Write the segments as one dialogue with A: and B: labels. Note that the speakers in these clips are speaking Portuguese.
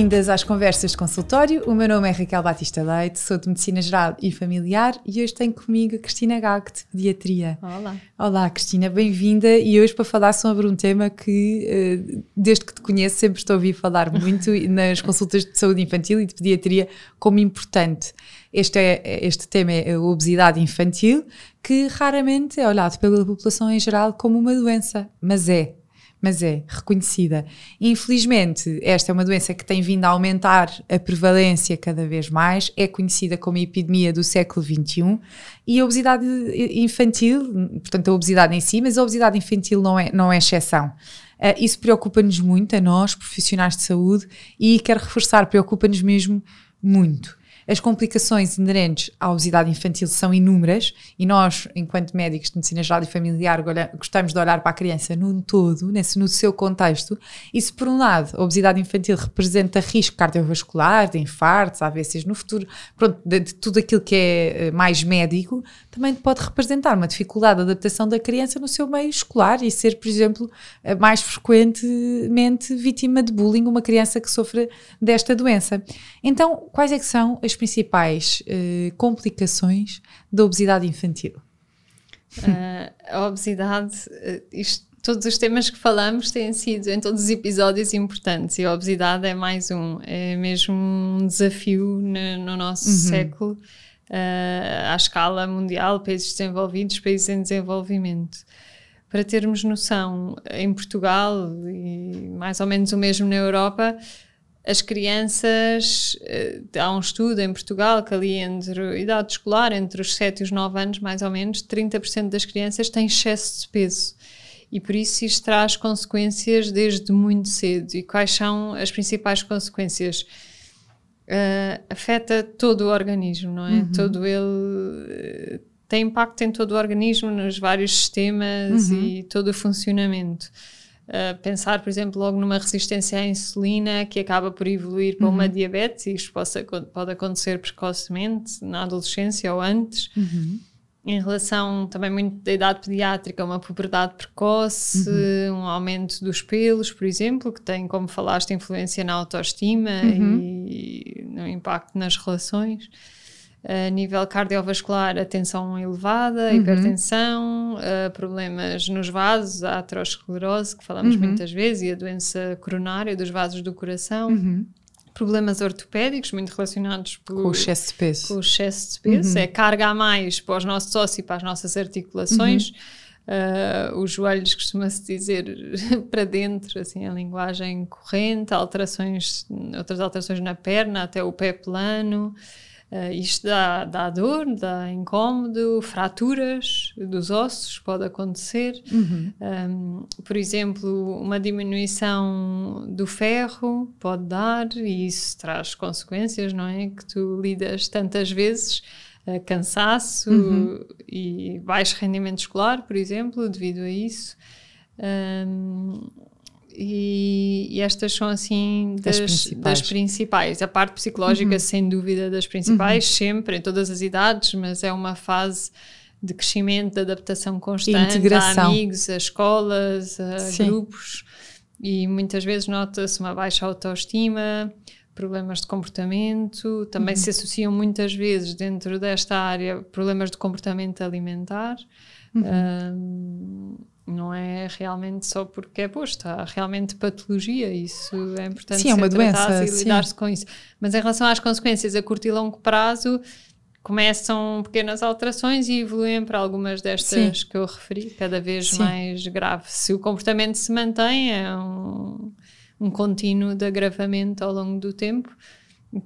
A: Bem-vindas às conversas de consultório. O meu nome é Raquel Batista Leite, sou de Medicina Geral e Familiar e hoje tenho comigo a Cristina Gago de Pediatria.
B: Olá.
A: Olá, Cristina, bem-vinda e hoje para falar sobre um tema que, eh, desde que te conheço, sempre estou a ouvir falar muito nas consultas de saúde infantil e de pediatria como importante. Este, é, este tema é a obesidade infantil, que raramente é olhado pela população em geral como uma doença, mas é mas é reconhecida. Infelizmente, esta é uma doença que tem vindo a aumentar a prevalência cada vez mais, é conhecida como epidemia do século XXI e a obesidade infantil, portanto, a obesidade em si, mas a obesidade infantil não é, não é exceção. Uh, isso preocupa-nos muito, a nós, profissionais de saúde, e quero reforçar, preocupa-nos mesmo muito. As complicações inerentes à obesidade infantil são inúmeras e nós, enquanto médicos de medicina geral e familiar, gostamos de olhar para a criança no todo, nesse, no seu contexto. E se, por um lado, a obesidade infantil representa risco cardiovascular, de infartos, AVCs no futuro, pronto, de, de tudo aquilo que é eh, mais médico, também pode representar uma dificuldade de adaptação da criança no seu meio escolar e ser, por exemplo, eh, mais frequentemente vítima de bullying, uma criança que sofre desta doença. Então, quais é que são as principais uh, complicações da obesidade infantil?
B: Uh, a obesidade, uh, isto, todos os temas que falamos têm sido em todos os episódios importantes e a obesidade é mais um, é mesmo um desafio no, no nosso uhum. século à escala mundial, países desenvolvidos, países em desenvolvimento. Para termos noção, em Portugal e mais ou menos o mesmo na Europa, as crianças, eh, há um estudo em Portugal que ali entre idade escolar, entre os 7 e os 9 anos, mais ou menos, 30% das crianças têm excesso de peso. E por isso isto traz consequências desde muito cedo. E quais são as principais consequências? Uh, afeta todo o organismo, não é? Uhum. Todo ele uh, tem impacto em todo o organismo, nos vários sistemas uhum. e todo o funcionamento. Uh, pensar, por exemplo, logo numa resistência à insulina que acaba por evoluir para uhum. uma diabetes, e isto possa, pode acontecer precocemente, na adolescência ou antes. Uhum. Em relação também muito da idade pediátrica, uma puberdade precoce, uhum. um aumento dos pelos, por exemplo, que tem, como falaste, influência na autoestima uhum. e no impacto nas relações a nível cardiovascular, a tensão elevada, uhum. hipertensão, uh, problemas nos vasos, a aterosclerose, que falamos uhum. muitas vezes, e a doença coronária dos vasos do coração. Uhum. Problemas ortopédicos, muito relacionados
A: pelo, com o excesso de peso.
B: Com o excesso de peso. Uhum. É carga a mais para os nossos ossos e para as nossas articulações. Uh, os joelhos costuma-se dizer para dentro, assim, a linguagem corrente, alterações, outras alterações na perna, até o pé plano. Uh, isto dá, dá dor, dá incómodo, fraturas dos ossos pode acontecer. Uhum. Um, por exemplo, uma diminuição do ferro pode dar e isso traz consequências, não é? Que tu lidas tantas vezes, uh, cansaço uhum. e baixo rendimento escolar, por exemplo, devido a isso. Um, e, e, estas são assim das, das, principais. das, principais. A parte psicológica, uhum. sem dúvida, das principais, uhum. sempre, em todas as idades, mas é uma fase de crescimento, de adaptação constante Integração. a amigos, a escolas, a Sim. grupos, e muitas vezes nota-se uma baixa autoestima, problemas de comportamento, também uhum. se associam muitas vezes dentro desta área problemas de comportamento alimentar. Uhum. Um, não é realmente só porque é posto, há realmente patologia, isso é importante
A: sim, é uma doença,
B: e lidar-se com isso. Mas em relação às consequências a curto e longo prazo, começam pequenas alterações e evoluem para algumas destas sim. que eu referi, cada vez sim. mais grave. Se o comportamento se mantém, é um, um contínuo de agravamento ao longo do tempo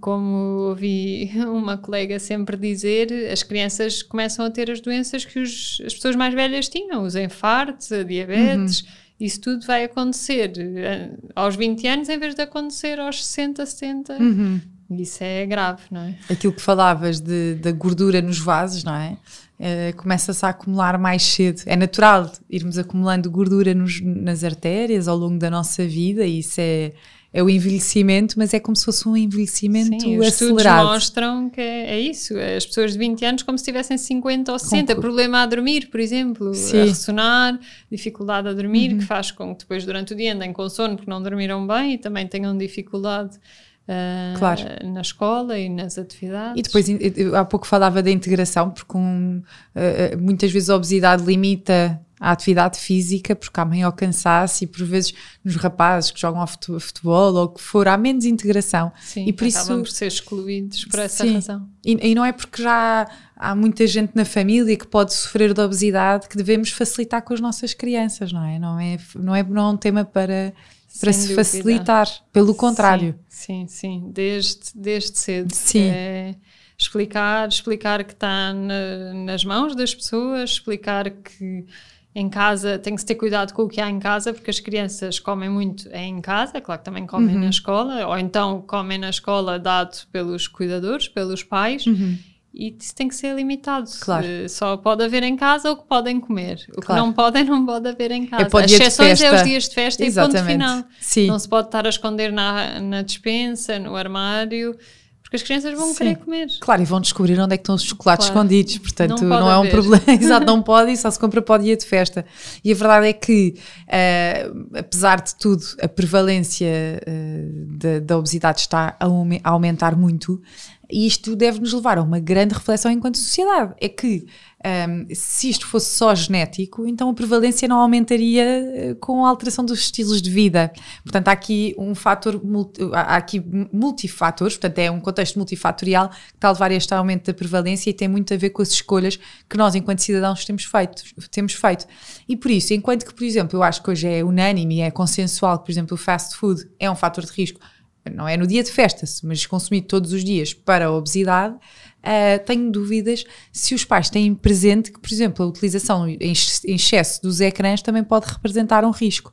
B: como ouvi uma colega sempre dizer, as crianças começam a ter as doenças que os, as pessoas mais velhas tinham, os infartos, a diabetes, uhum. isso tudo vai acontecer eh, aos 20 anos em vez de acontecer aos 60, 70. Uhum. Isso é grave, não é?
A: Aquilo que falavas de, da gordura nos vasos, não é? é começa-se a acumular mais cedo. É natural irmos acumulando gordura nos, nas artérias ao longo da nossa vida e isso é é o envelhecimento, mas é como se fosse um envelhecimento
B: Sim, os estudos
A: acelerado.
B: mostram que é, é isso. As pessoas de 20 anos como se tivessem 50 ou 60.
A: Concordo.
B: Problema a dormir, por exemplo.
A: Sim.
B: A ressonar, dificuldade a dormir,
A: Uhum.
B: que faz com que depois durante o dia andem com sono porque não dormiram bem e também tenham dificuldade ah,
A: Claro.
B: na escola e nas atividades.
A: E depois, há pouco falava da integração, porque um, eh, muitas vezes a obesidade limita a atividade física, porque há maior cansaço e por vezes nos rapazes que jogam ao fute- futebol ou que for, há menos integração.
B: Sim,
A: e por isso-
B: por ser excluídos por essa
A: Sim.
B: razão.
A: E, e não é porque já há muita gente na família que pode sofrer de obesidade que devemos facilitar com as nossas crianças, não é? Não é, não é, não é um tema para, para
B: Sem
A: se
B: dúvida.
A: facilitar, pelo contrário.
B: Sim, sim, sim. Desde, desde cedo.
A: Sim.
B: É explicar, explicar que está na- nas mãos das pessoas, explicar que em casa tem que se ter cuidado com o que há em casa, porque as crianças comem muito é em casa, claro que também comem
A: Uhum.
B: na escola, ou então comem na escola dado pelos cuidadores, pelos pais. E isso tem que ser limitado.
A: Uhum. Claro.
B: Só pode haver em casa o que podem comer. O que
A: Claro.
B: não podem, não pode haver em casa.
A: para o
B: As exceções é os dias de festa e ponto
A: Exatamente.
B: final.
A: Sim.
B: Não se pode estar a esconder na, na despensa, no armário, porque as crianças vão
A: Sim.
B: querer comer.
A: Claro, e vão descobrir onde é que estão os chocolates
B: Claro.
A: escondidos, portanto
B: Não
A: não, é um problema, exato, não pode e só se compra para o dia de festa. E a verdade é que, eh, apesar de tudo, a prevalência eh, da, da obesidade está a, aume- a aumentar muito e isto deve nos levar a uma grande reflexão enquanto sociedade. É que ehm, se isto fosse só genético, então a prevalência não aumentaria eh, com a alteração dos estilos de vida. Portanto, há aqui um fator, há aqui multifatores, portanto, é um contexto multifatorial que está a levar a este aumento da prevalência e tem muito a ver com as escolhas que nós, enquanto cidadãos, temos feito. Temos feito. E por isso, enquanto que, por exemplo, eu acho que hoje é unânime e é consensual que, por exemplo, o fast food é um fator de risco, não é no dia de festas, mas consumido todos os dias para a obesidade, ah, tenho dúvidas se os pais têm presente que, por exemplo, a utilização em ex- em excesso dos ecrãs também pode representar um risco.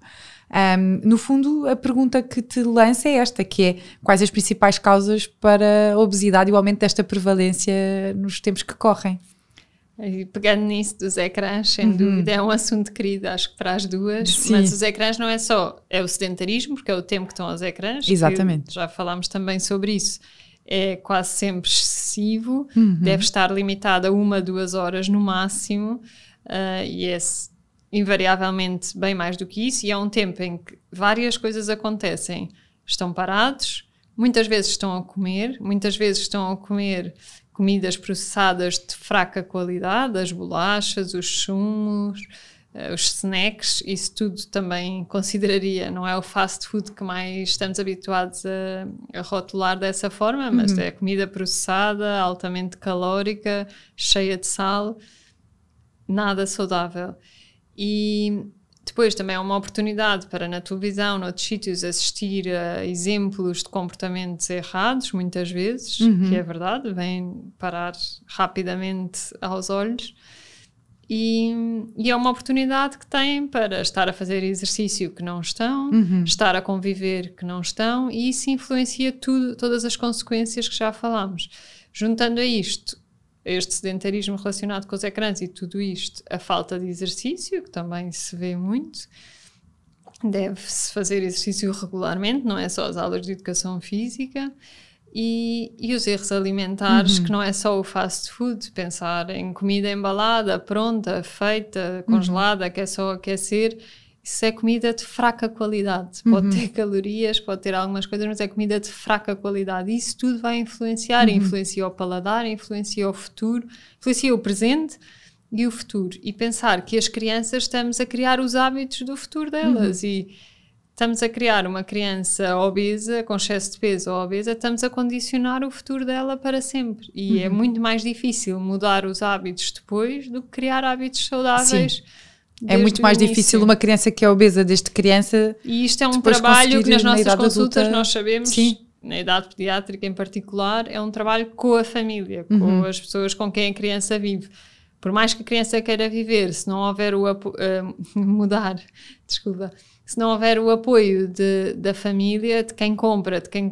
A: Ahm, no fundo, a pergunta que te lança é esta, que é quais as principais causas para a obesidade e o aumento desta prevalência nos tempos que correm?
B: E pegando nisso dos ecrãs, sem dúvida, é um assunto querido, acho que para as duas.
A: Uhum. Sim.
B: Mas os ecrãs não é só, é o sedentarismo, porque é o tempo que estão aos ecrãs.
A: Exatamente.
B: Já falámos também sobre isso. É quase sempre excessivo,
A: Uhum.
B: deve estar limitado a uma, duas horas no máximo, ah, e é invariavelmente bem mais do que isso. E é um tempo em que várias coisas acontecem. Estão parados, muitas vezes estão a comer, muitas vezes estão a comer comidas processadas de fraca qualidade, as bolachas, os sumos, eh, os snacks, isso tudo também consideraria, não é o fast food que mais estamos habituados a, a rotular dessa forma, mas é comida processada, altamente calórica, cheia de sal, nada saudável. E depois também é uma oportunidade para na televisão, noutros sítios, assistir a exemplos de comportamentos errados, muitas vezes, que é verdade, vêm parar rapidamente aos olhos. E, e é uma oportunidade que têm para estar a fazer exercício que não estão, estar a conviver que não estão, e isso influencia tudo, todas as consequências que já falámos. Juntando a isto, este sedentarismo relacionado com os ecrãs e tudo isto, a falta de exercício, que também se vê muito, deve-se fazer exercício regularmente, não é só as aulas de educação física. E, e os erros alimentares, que não é só o fast food, pensar em comida embalada, pronta, feita, congelada, que é só aquecer, isso é comida de fraca qualidade. Pode ter calorias, pode ter algumas coisas, mas é comida de fraca qualidade. Isso tudo vai influenciar, influencia o paladar, influencia o futuro, influencia o presente e o futuro. E pensar que as crianças estamos a criar os hábitos do futuro delas e estamos a criar uma criança obesa, com excesso de peso ou obesa, estamos a condicionar o futuro dela para sempre. E é muito mais difícil mudar os hábitos depois do que criar hábitos saudáveis.
A: É
B: desde
A: muito
B: o
A: mais difícil uma criança que é obesa desde criança.
B: E isto é um trabalho que nas
A: na
B: nossas
A: idade
B: consultas
A: adulta-
B: nós sabemos,
A: Sim.
B: na idade pediátrica em particular, é um trabalho com a família, com
A: Uhum.
B: as pessoas com quem a criança vive. Por mais que a criança queira viver, se não houver o apo- eh, mudar, desculpa, se não houver o apoio de, da família, de quem compra, de quem
A: Uhum.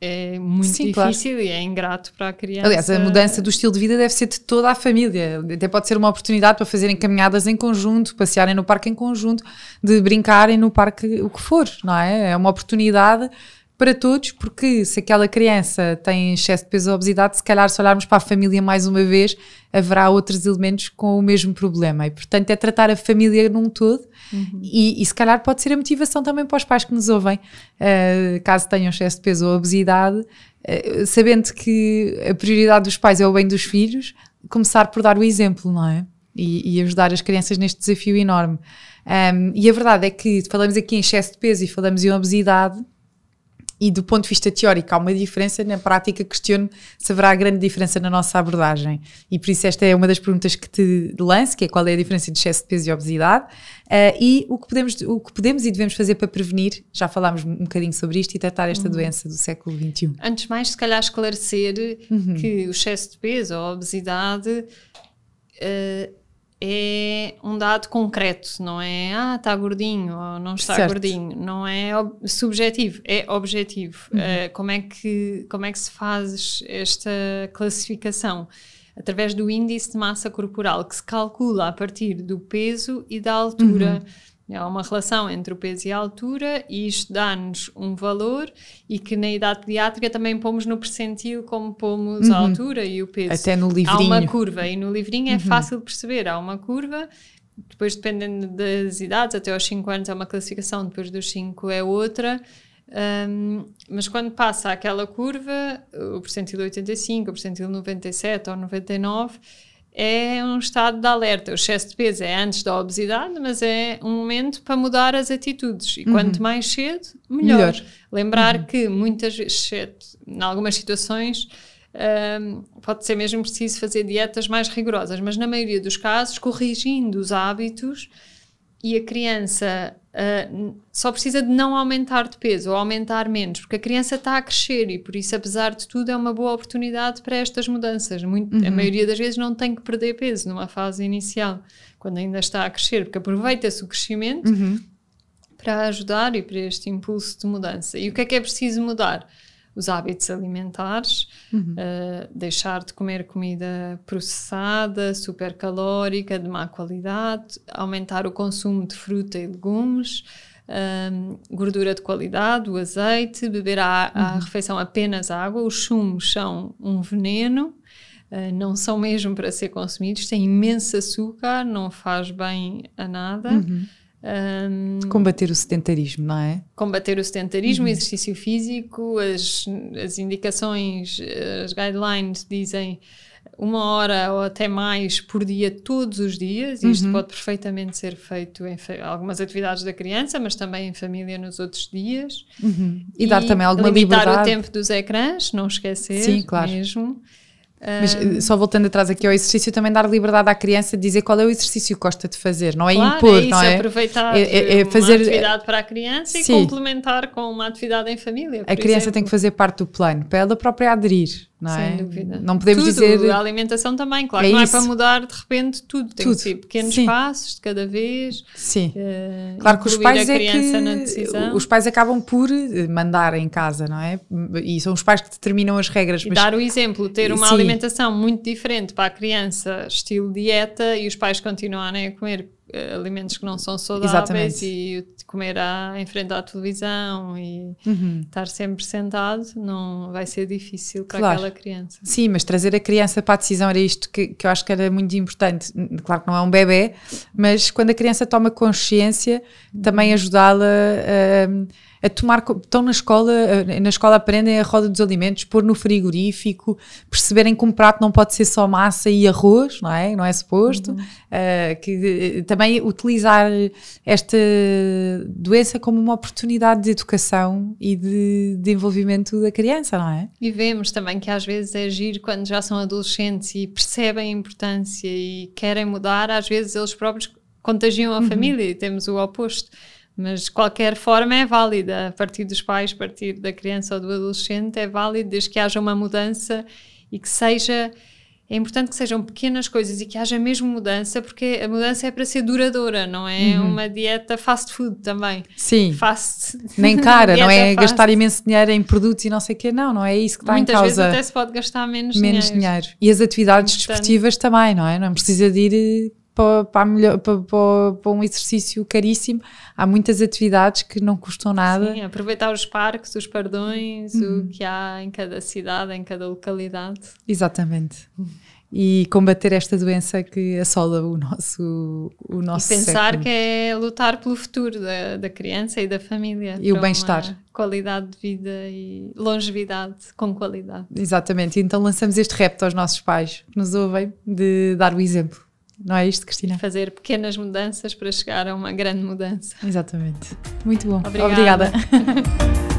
B: É muito Sim, difícil claro. e é ingrato para a criança.
A: Aliás, a mudança do estilo de vida deve ser de toda a família. Até pode ser uma oportunidade para fazerem caminhadas em conjunto, passearem no parque em conjunto, de brincarem no parque, o que for, não é? É uma oportunidade para todos, porque se aquela criança tem excesso de peso ou obesidade, se calhar se olharmos para a família mais uma vez, haverá outros elementos com o mesmo problema. E portanto é tratar a família num todo uhum. e, e, se calhar pode ser a motivação também para os pais que nos ouvem, uh, caso tenham excesso de peso ou obesidade, uh, sabendo que a prioridade dos pais é o bem dos filhos, começar por dar o exemplo, não é? E, e ajudar as crianças neste desafio enorme. Um, e a verdade é que falamos aqui em excesso de peso e falamos em obesidade, e do ponto de vista teórico há uma diferença, na prática questiono se haverá grande diferença na nossa abordagem. E por isso esta é uma das perguntas que te lanço, que é qual é a diferença entre excesso de peso e obesidade, uh, e o que, podemos, o que podemos e devemos fazer para prevenir, já falámos um bocadinho sobre isto, e tratar esta uhum. doença do século XXI.
B: Antes mais, se calhar esclarecer uhum. que o excesso de peso ou a obesidade uh, é um dado concreto, não é ah, está gordinho ou não está certo. gordinho, não é subjetivo, é objetivo. Uhum. Uh, como, é que, como é que se faz esta classificação? Através do índice de massa corporal, que se calcula a partir do peso e da altura. Uhum Há uma relação entre o peso e a altura e isto dá-nos um valor e que na idade pediátrica também pomos no percentil como pomos uhum. a altura e o peso.
A: Até no livrinho.
B: Há uma curva e no livrinho é uhum. fácil perceber. Há uma curva, depois dependendo das idades, até aos 5 anos é uma classificação, depois dos 5 é outra. Um, mas quando passa aquela curva, o percentil 85, o percentil 97 ou 99 é um estado de alerta. O excesso de peso é antes da obesidade, mas é um momento para mudar as atitudes. E uhum. quanto mais cedo, melhor. melhor. Lembrar uhum. que muitas vezes, em algumas situações, um, pode ser mesmo preciso fazer dietas mais rigorosas, mas na maioria dos casos, corrigindo os hábitos e a criança uh, só precisa de não aumentar de peso ou aumentar menos, porque a criança está a crescer e por isso, apesar de tudo, é uma boa oportunidade para estas mudanças. Muito, uhum. A maioria das vezes não tem que perder peso numa fase inicial, quando ainda está a crescer, porque aproveita-se o crescimento uhum. para ajudar e para este impulso de mudança. E o que é que é preciso mudar? Os hábitos alimentares, uhum. uh, deixar de comer comida processada, supercalórica, de má qualidade, aumentar o consumo de fruta e legumes, um, eh, gordura de qualidade, o azeite, beber a uhum. refeição apenas água. Os sumos são um veneno, uh, não são mesmo para ser consumidos, têm imenso açúcar, não faz bem a nada. Uhum.
A: Um, combater o sedentarismo, não é?
B: Combater o sedentarismo, uhum. exercício físico, as, as indicações, as guidelines dizem uma hora ou até mais por dia, todos os dias. Isto uhum. pode perfeitamente ser feito em algumas atividades da criança, mas também em família nos outros dias.
A: Uhum. E, e, dar também alguma
B: limitar
A: liberdade.
B: o tempo dos ecrãs, não esquecer
A: Sim, claro.
B: mesmo.
A: Mas eh, só voltando atrás aqui ao exercício, também dar liberdade à criança de dizer qual é o exercício que gosta de fazer, não é
B: claro,
A: impor,
B: é isso,
A: não é?
B: aproveitar é, é, é fazer uma atividade para a criança Sim. e complementar com uma atividade em família.
A: A criança exemplo. tem que fazer parte do plano para ela própria aderir não é?
B: Sem dúvida.
A: Não podemos
B: tudo,
A: dizer.
B: A alimentação também, claro, é não isso. é para mudar de repente tudo, tem tudo. que ser pequenos Sim. passos de cada vez.
A: Sim. Uh, claro que os pais é que os pais acabam por eh, mandar em casa, não é? E são os pais que determinam as regras.
B: Mas... dar o exemplo, ter uma Sim. alimentação muito diferente para a criança, estilo dieta, e os pais continuarem a comer alimentos que não são saudáveis Exatamente. e comer à, em frente à televisão e uhum. estar sempre sentado não vai ser difícil para claro. aquela criança.
A: Sim, mas trazer a criança para a decisão era isto que, que eu acho que era muito importante. Claro que não é um bebê, mas quando a criança toma consciência, também ajudá-la a a tomar, estão na escola, na escola aprendem a roda dos alimentos, pôr no frigorífico, perceberem que um prato não pode ser só massa e arroz, não é? Não é suposto. Uhum. Uh, que eh, também utilizar esta doença como uma oportunidade de educação e de desenvolvimento da criança, não é?
B: E vemos também que às vezes é agir quando já são adolescentes e percebem a importância e querem mudar, às vezes eles próprios contagiam a uhum. família e temos o oposto mas qualquer forma é válida, a partir dos pais, a partir da criança ou do adolescente, é válido desde que haja uma mudança e que seja é importante que sejam pequenas coisas e que haja mesmo mudança, porque a mudança é para ser duradoura, não é uhum. uma dieta fast food também.
A: Sim.
B: Fast.
A: Nem cara, não é fast. gastar imenso dinheiro em produtos e não sei o quê, não, não é isso que está
B: Muitas
A: em causa.
B: Muitas vezes até se pode gastar menos,
A: menos
B: dinheiro.
A: dinheiro. E as atividades desportivas também, não é? Não precisa de ir para, para, para, para, um exercício caríssimo. Há muitas atividades que não custam nada.
B: Sim, aproveitar os parques, os pardões, uhum. o que há em cada cidade, em cada localidade.
A: Exatamente. E combater esta doença que assola o nosso, o nosso
B: E pensar
A: século.
B: que é lutar pelo futuro da, da criança e da família.
A: E o bem-estar.
B: Qualidade de vida e longevidade com qualidade.
A: Exatamente. Então lançamos este repto aos nossos pais que nos ouvem de dar o exemplo. Não é isto, Cristina?
B: Fazer pequenas mudanças para chegar a uma grande mudança.
A: Exatamente. Muito bom.
B: Obrigada. Obrigada.